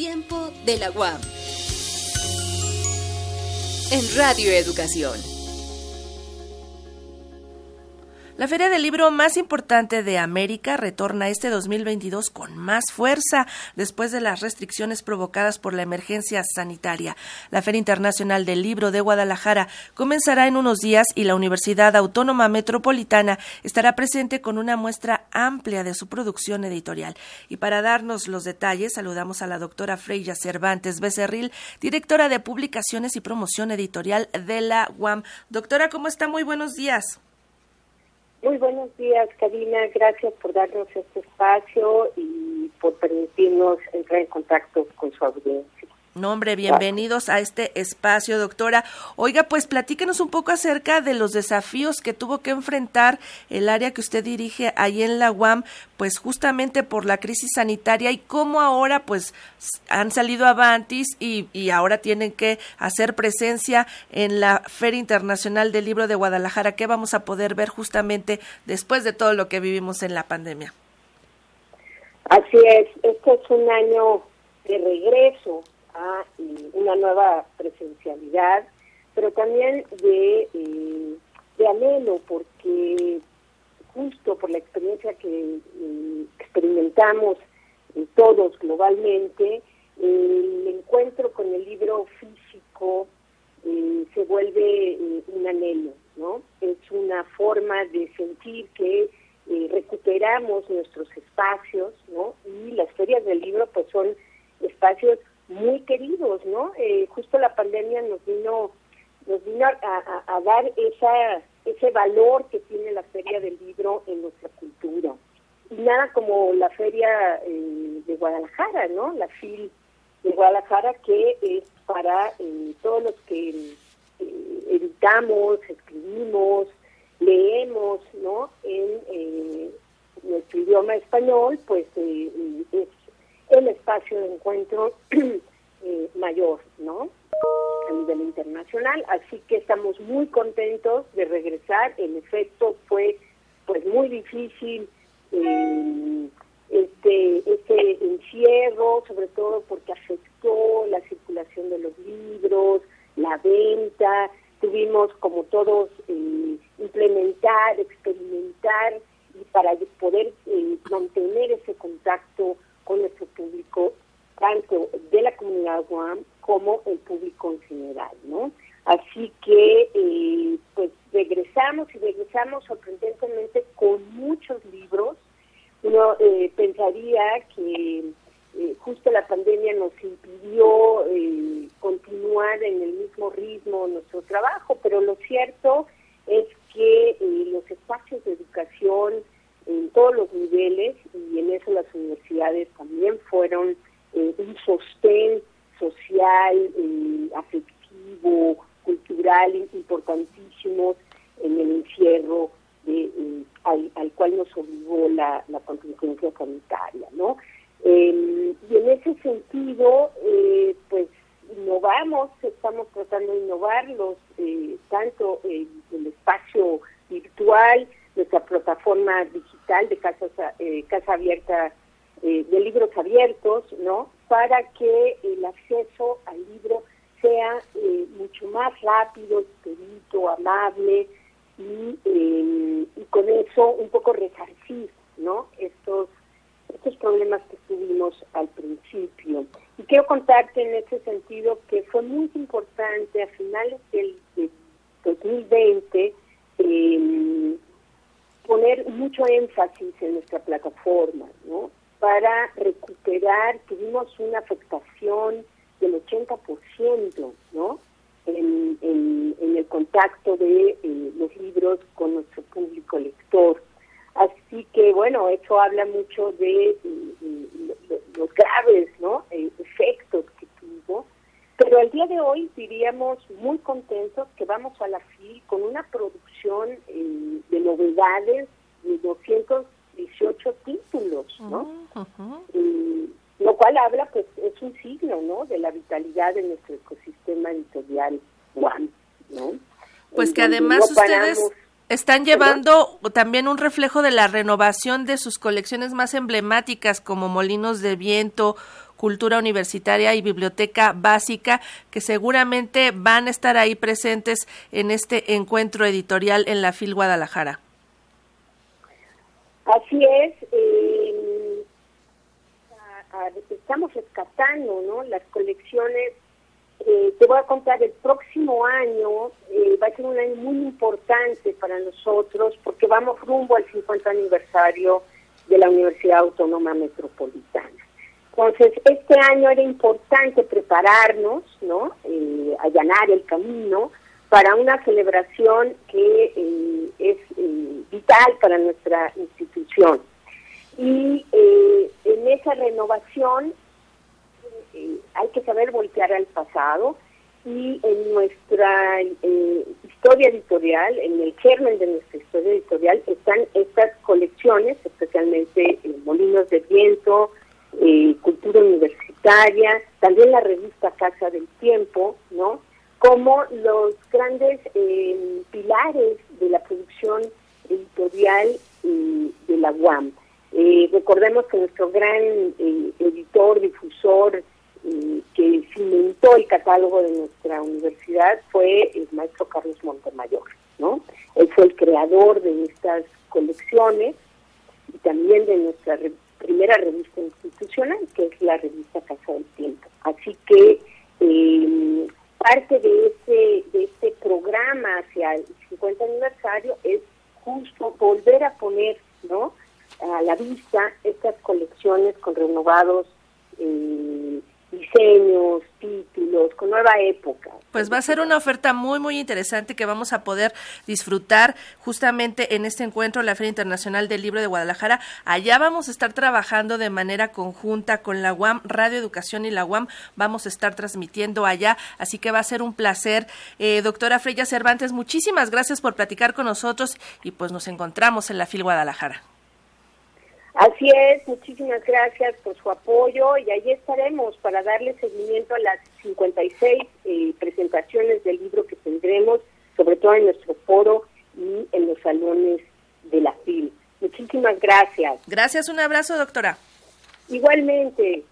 Tiempo de la UAM. En Radio Educación. La feria del libro más importante de América retorna este 2022 con más fuerza después de las restricciones provocadas por la emergencia sanitaria. La Feria Internacional del Libro de Guadalajara comenzará en unos días y la Universidad Autónoma Metropolitana estará presente con una muestra amplia de su producción editorial. Y para darnos los detalles, saludamos a la doctora Freya Cervantes Becerril, directora de Publicaciones y Promoción Editorial de la UAM. Doctora, ¿cómo está? Muy buenos días. Muy buenos días, Karina. Gracias por darnos este espacio y por permitirnos entrar en contacto con su audiencia. Nombre, bienvenidos a este espacio, doctora. Oiga, pues platíquenos un poco acerca de los desafíos que tuvo que enfrentar el área que usted dirige ahí en la UAM, pues justamente por la crisis sanitaria y cómo ahora pues han salido avantis y, y ahora tienen que hacer presencia en la Feria Internacional del Libro de Guadalajara. ¿Qué vamos a poder ver justamente después de todo lo que vivimos en la pandemia? Así es, este es un año de regreso una nueva presencialidad, pero también de, eh, de anhelo, porque justo por la experiencia que eh, experimentamos todos globalmente, el encuentro con el libro físico eh, se vuelve un anhelo, ¿no? Es una forma de sentir que recuperamos nuestros espacios, ¿no? Y las ferias del libro pues son espacios muy queridos, ¿no? Eh, justo la pandemia nos vino nos vino a, dar esa ese valor que tiene la feria del libro en nuestra cultura. Y nada como la feria eh, de Guadalajara, ¿no? La FIL de Guadalajara que es para eh, todos los que editamos, escribimos, leemos, ¿no? En nuestro idioma español, pues es el espacio de encuentro eh, mayor, ¿no? A nivel internacional. Así que estamos muy contentos de regresar. En efecto, fue pues muy difícil eh, este, este encierro, sobre todo porque afectó la circulación de los libros, la venta. Tuvimos, como todos, eh, implementar, experimentar y para poder mantener ese contacto con nuestro público, tanto de la comunidad Guam como el público en general, ¿no? Así que, eh, pues regresamos y regresamos sorprendentemente con muchos libros. Uno eh, pensaría que eh, justo la pandemia nos impidió continuar en el mismo ritmo nuestro trabajo, pero lo cierto es que los espacios de educación en todos los niveles y en eso las universidades también fueron eh, un sostén social, eh, afectivo, cultural importantísimo en el encierro de, eh, al, cual nos obligó la, la contingencia sanitaria, ¿no? Em, y en ese sentido, pues innovamos, estamos tratando de innovar los, tanto el espacio virtual, nuestra plataforma digital de casas, eh, Casa Abierta, eh, de libros abiertos, ¿no? Para que el acceso al libro sea eh, mucho más rápido, expedito, amable y, y con eso un poco resarcir, ¿no? Estos estos problemas que tuvimos al principio. Y quiero contarte en ese sentido que fue muy importante a finales del, del 2020 eh, poner mucho énfasis en nuestra plataforma, ¿no? Para recuperar, tuvimos una afectación del 80%, ¿no? En, el contacto de eh, los libros con nuestro público lector. Así que, bueno, eso habla mucho de, los graves, ¿no? Eh, efectos que tuvo. Pero al día de hoy diríamos muy contentos que vamos a la FIL con una producción eh, novedades de 218 títulos, ¿no? lo cual habla, pues, es un signo, ¿no? De la vitalidad de nuestro ecosistema editorial One, ¿no? Pues que además ustedes están llevando también un reflejo de la renovación de sus colecciones más emblemáticas como Molinos de Viento, cultura universitaria y biblioteca básica, que seguramente van a estar ahí presentes en este encuentro editorial en la FIL Guadalajara. Así es. Eh, estamos rescatando ¿no? las colecciones. Eh, te voy a contar, el próximo año eh, va a ser un año muy importante para nosotros porque vamos rumbo al 50 aniversario de la Universidad Autónoma Metropolitana. Entonces, este año era importante prepararnos, ¿no? Eh, allanar el camino para una celebración que eh, es eh, vital para nuestra institución. Y en esa renovación hay que saber voltear al pasado y en nuestra historia editorial, en el germen de nuestra historia editorial, están estas colecciones, especialmente Molinos de Viento, eh, universitaria, también la revista Casa del Tiempo, ¿no? Como los grandes eh, pilares de la producción editorial eh, de la UAM. recordemos que nuestro gran editor, difusor, que cimentó el catálogo de nuestra universidad fue el maestro Carlos Montemayor, ¿no? Él fue el creador de estas colecciones y también de nuestra primera revista institucional, que es la revista Casa del Tiempo. Así que eh, parte de este, de este programa hacia el 50 aniversario es justo volver a poner ¿no? a la vista estas colecciones con renovados eh, diseños, títulos, con nueva época. Pues va a ser una oferta muy, muy interesante que vamos a poder disfrutar justamente en este encuentro, la Feria Internacional del Libro de Guadalajara. Allá vamos a estar trabajando de manera conjunta con la UAM, Radio Educación y la UAM. Vamos a estar transmitiendo allá, así que va a ser un placer. Eh, doctora Freya Cervantes, muchísimas gracias por platicar con nosotros y pues nos encontramos en la FIL Guadalajara. Así es, muchísimas gracias por su apoyo y ahí estaremos para darle seguimiento a las 56 eh, presentaciones del libro que tendremos, sobre todo en nuestro foro y en los salones de la FIL. Muchísimas gracias. Gracias, un abrazo, doctora. Igualmente.